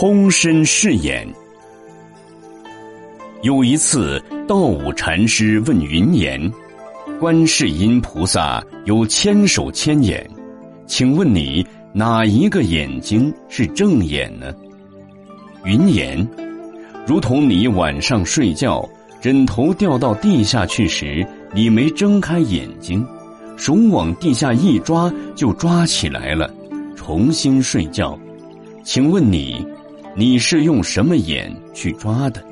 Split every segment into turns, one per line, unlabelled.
通身是眼。有一次，道武禅师问云岩：“观世音菩萨有千手千眼，请问你哪一个眼睛是正眼呢？”云岩，如同你晚上睡觉，枕头掉到地下去时，你没睁开眼睛，手往地下一抓就抓起来了，重新睡觉。请问你，你是用什么眼去抓的？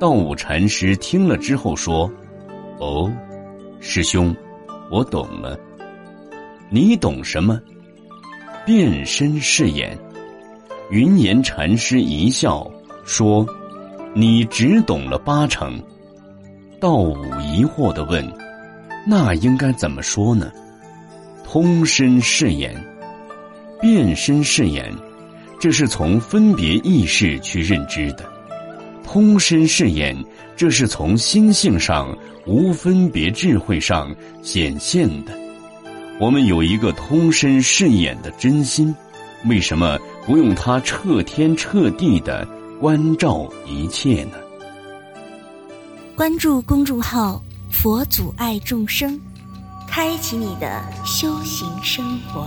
道武禅师听了之后说：“哦，师兄，我懂了。你懂什么？变身是眼。”云岩禅师一笑说：“你只懂了八成。”道武疑惑的问：“那应该怎么说呢？”通身是眼，变身是眼，这是从分别意识去认知的。通身视眼，这是从心性上无分别智慧上显现的。我们有一个通身视眼的真心，为什么不用它彻天彻地的关照一切呢？
关注公众号“佛祖爱众生”，开启你的修行生活。